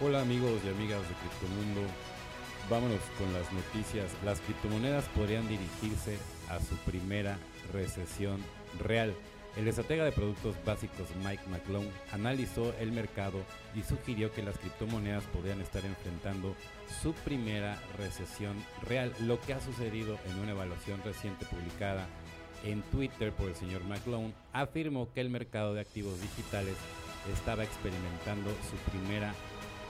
Hola amigos y amigas de Criptomundo. Vámonos con las noticias. Las criptomonedas podrían dirigirse a su primera recesión real. El estratega de productos básicos Mike McClone analizó el mercado y sugirió que las criptomonedas podrían estar enfrentando su primera recesión real, lo que ha sucedido en una evaluación reciente publicada en Twitter por el señor McClone, afirmó que el mercado de activos digitales estaba experimentando su primera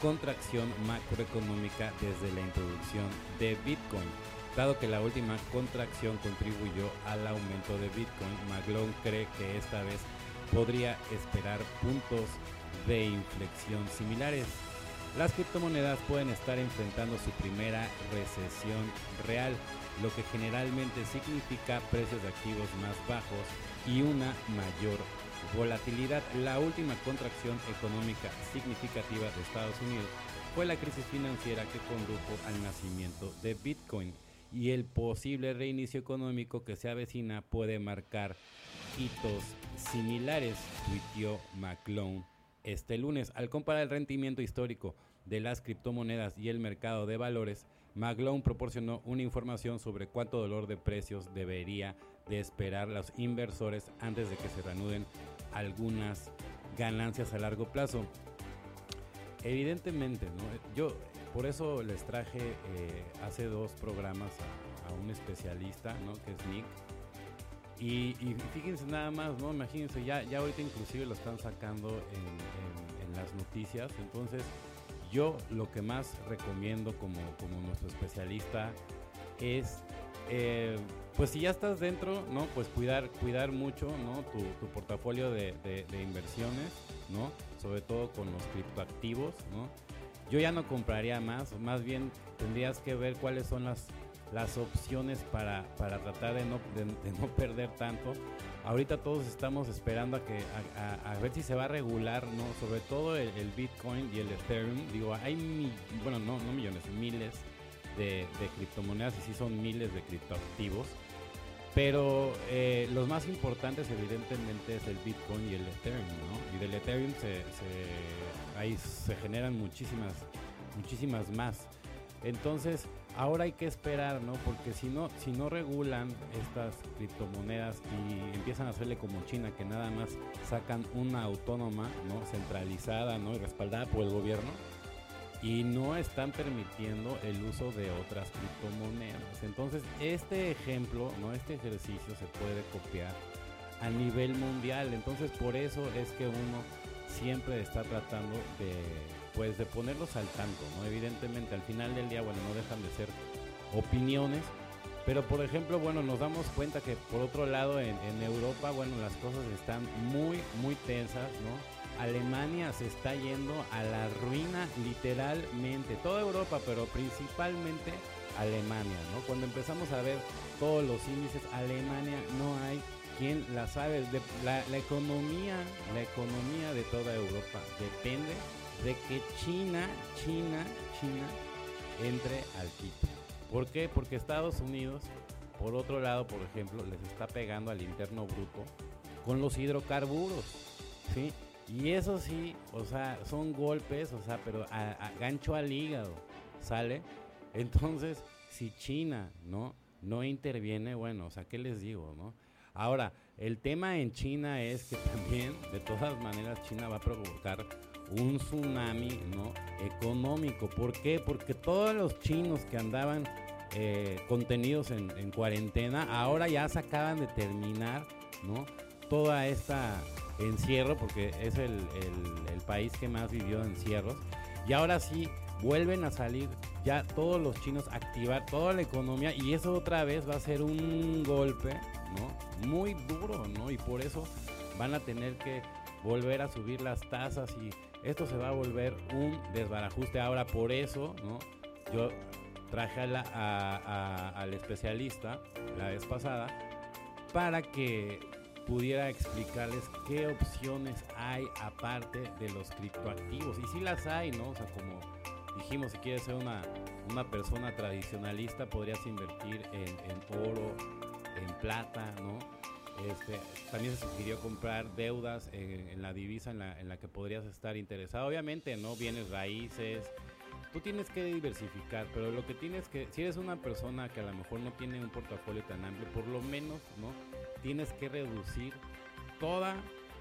contracción macroeconómica desde la introducción de Bitcoin. Dado que la última contracción contribuyó al aumento de Bitcoin, McClone cree que esta vez podría esperar puntos de inflexión similares. Las criptomonedas pueden estar enfrentando su primera recesión real, lo que generalmente significa precios de activos más bajos y una mayor volatilidad. La última contracción económica significativa de Estados Unidos fue la crisis financiera que condujo al nacimiento de Bitcoin y el posible reinicio económico que se avecina puede marcar hitos similares, tuiteó McClone este lunes. Al comparar el rendimiento histórico de las criptomonedas y el mercado de valores, McClone proporcionó una información sobre cuánto dolor de precios debería de esperar los inversores antes de que se reanuden algunas ganancias a largo plazo. Evidentemente, yo por eso les traje eh, hace dos programas a, un especialista, ¿no? que es Nick. Y, fíjense nada más, ¿no? Imagínense, ya, ya ahorita inclusive lo están sacando en, las noticias. Entonces, yo lo que más recomiendo como, como nuestro especialista es eh, pues si ya estás dentro, ¿no? Pues cuidar, cuidar mucho, ¿no? Tu, portafolio de, inversiones, ¿no? Sobre todo con los criptoactivos, ¿no? Yo ya no compraría más, más bien tendrías que ver cuáles son las, las opciones para, para tratar de no, de, no perder tanto. Ahorita todos estamos esperando a, que, a, ver si se va a regular, ¿no? Sobre todo el, Bitcoin y el Ethereum. Digo, hay, bueno, no, no millones, miles de, criptomonedas y sí son miles de criptoactivos. Pero eh, los más importantes evidentemente es el Bitcoin y el Ethereum, ¿no? Y del Ethereum se, ahí se generan muchísimas, muchísimas más. Entonces, ahora hay que esperar, ¿no? Porque si no, si no regulan estas criptomonedas y empiezan a hacerle como China, que nada más sacan una autónoma, ¿no? Centralizada, ¿no? Y respaldada por el gobierno, y no están permitiendo el uso de otras criptomonedas. Entonces, este ejemplo, no este ejercicio se puede copiar a nivel mundial. Entonces, por eso es que uno siempre está tratando de pues de ponerlos al tanto, ¿no? Evidentemente, al final del día, bueno, no dejan de ser opiniones, pero por ejemplo, bueno, nos damos cuenta que por otro lado en, en Europa, bueno, las cosas están muy, muy tensas, ¿no? Alemania se está yendo a la ruina literalmente. Toda Europa, pero principalmente Alemania, ¿no? Cuando empezamos a ver todos los índices, Alemania no hay quien la sabe. la, economía, la economía de toda Europa depende de que China, China, China entre al tipo. ¿Por qué? Porque Estados Unidos, por otro lado, por ejemplo, les está pegando al interno bruto con los hidrocarburos, ¿sí? Y eso sí, o sea, son golpes, o sea, pero a, gancho al hígado, ¿sale? Entonces, si China, ¿no? No interviene, bueno, o sea, ¿qué les digo, no? Ahora, el tema en China es que también, de todas maneras, China va a provocar un tsunami, ¿no? Económico. ¿Por qué? Porque todos los chinos que andaban eh, contenidos en, en cuarentena, ahora ya se acaban de terminar, ¿no? Toda esta encierro, porque es el, país que más vivió encierros. Y ahora sí, vuelven a salir ya todos los chinos, activar toda la economía y eso otra vez va a ser un golpe, ¿no? Muy duro, ¿no? Y por eso van a tener que volver a subir las tasas y esto se va a volver un desbarajuste. Ahora por eso, ¿no? Yo traje al especialista la vez pasada para que pudiera explicarles qué opciones hay aparte de los criptoactivos. Y si las hay, ¿no? O sea, como dijimos, si quieres ser una, una persona tradicionalista, podrías invertir en, oro, en plata, ¿no? Este, también se sugirió comprar deudas eh, en la divisa en la, en la que podrías estar interesado. Obviamente, ¿no? Bienes raíces. Tú tienes que diversificar, pero lo que tienes que, si eres una persona que a lo mejor no tiene un portafolio tan amplio, por lo menos, ¿no? Tienes que reducir toda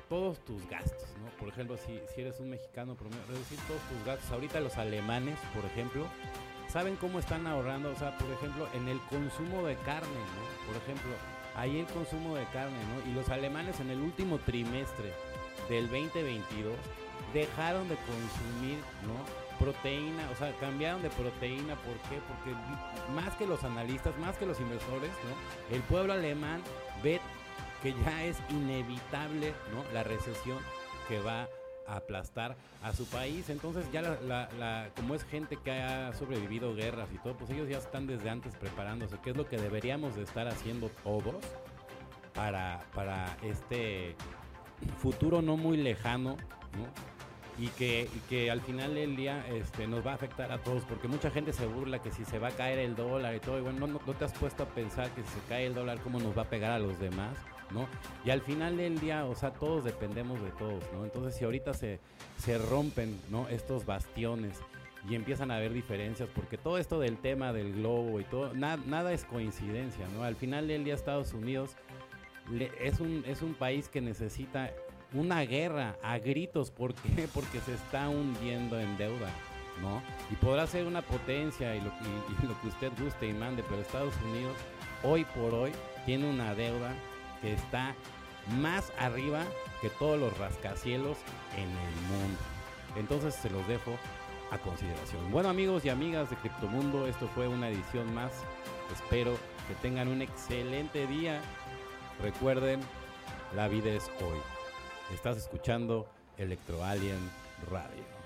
todos tus gastos, ¿no? Por ejemplo, si, si eres un mexicano, reducir todos tus gastos. Ahorita los alemanes, por ejemplo, saben cómo están ahorrando, o sea, por ejemplo, en el consumo de carne, ¿no? Por ejemplo, ahí el consumo de carne, ¿no? Y los alemanes en el último trimestre del 2022 dejaron de consumir, ¿no? Proteína, o sea, cambiaron de proteína, ¿por qué? Porque más que los analistas, más que los inversores, ¿no? El pueblo alemán ve que ya es inevitable, ¿no? La recesión que va a aplastar a su país. Entonces ya como es gente que ha sobrevivido guerras y todo, pues ellos ya están desde antes preparándose, ¿Qué es lo que deberíamos de estar haciendo todos para, para este futuro no muy lejano, ¿no? Y que, que al final del día este, nos va a afectar a todos, porque mucha gente se burla que si se va a caer el dólar y todo, y bueno, no, no te has puesto a pensar que si se cae el dólar, cómo nos va a pegar a los demás. ¿no? Y al final del día, o sea, todos dependemos de todos, ¿no? Entonces, si ahorita se, se rompen, ¿no? Estos bastiones y empiezan a haber diferencias, porque todo esto del tema del globo y todo, nada es coincidencia, ¿no? Al final del día Estados Unidos es, un, es un país que necesita una guerra a gritos, ¿por qué? Porque se está hundiendo en deuda, ¿no? Y podrá ser una potencia y lo, que usted guste y mande, pero Estados Unidos hoy por hoy tiene una deuda que está más arriba que todos los rascacielos en el mundo. Entonces se los dejo a consideración. Bueno amigos y amigas de Criptomundo, esto fue una edición más. Espero que tengan un excelente día. Recuerden, la vida es hoy. Estás escuchando Electro Alien Radio.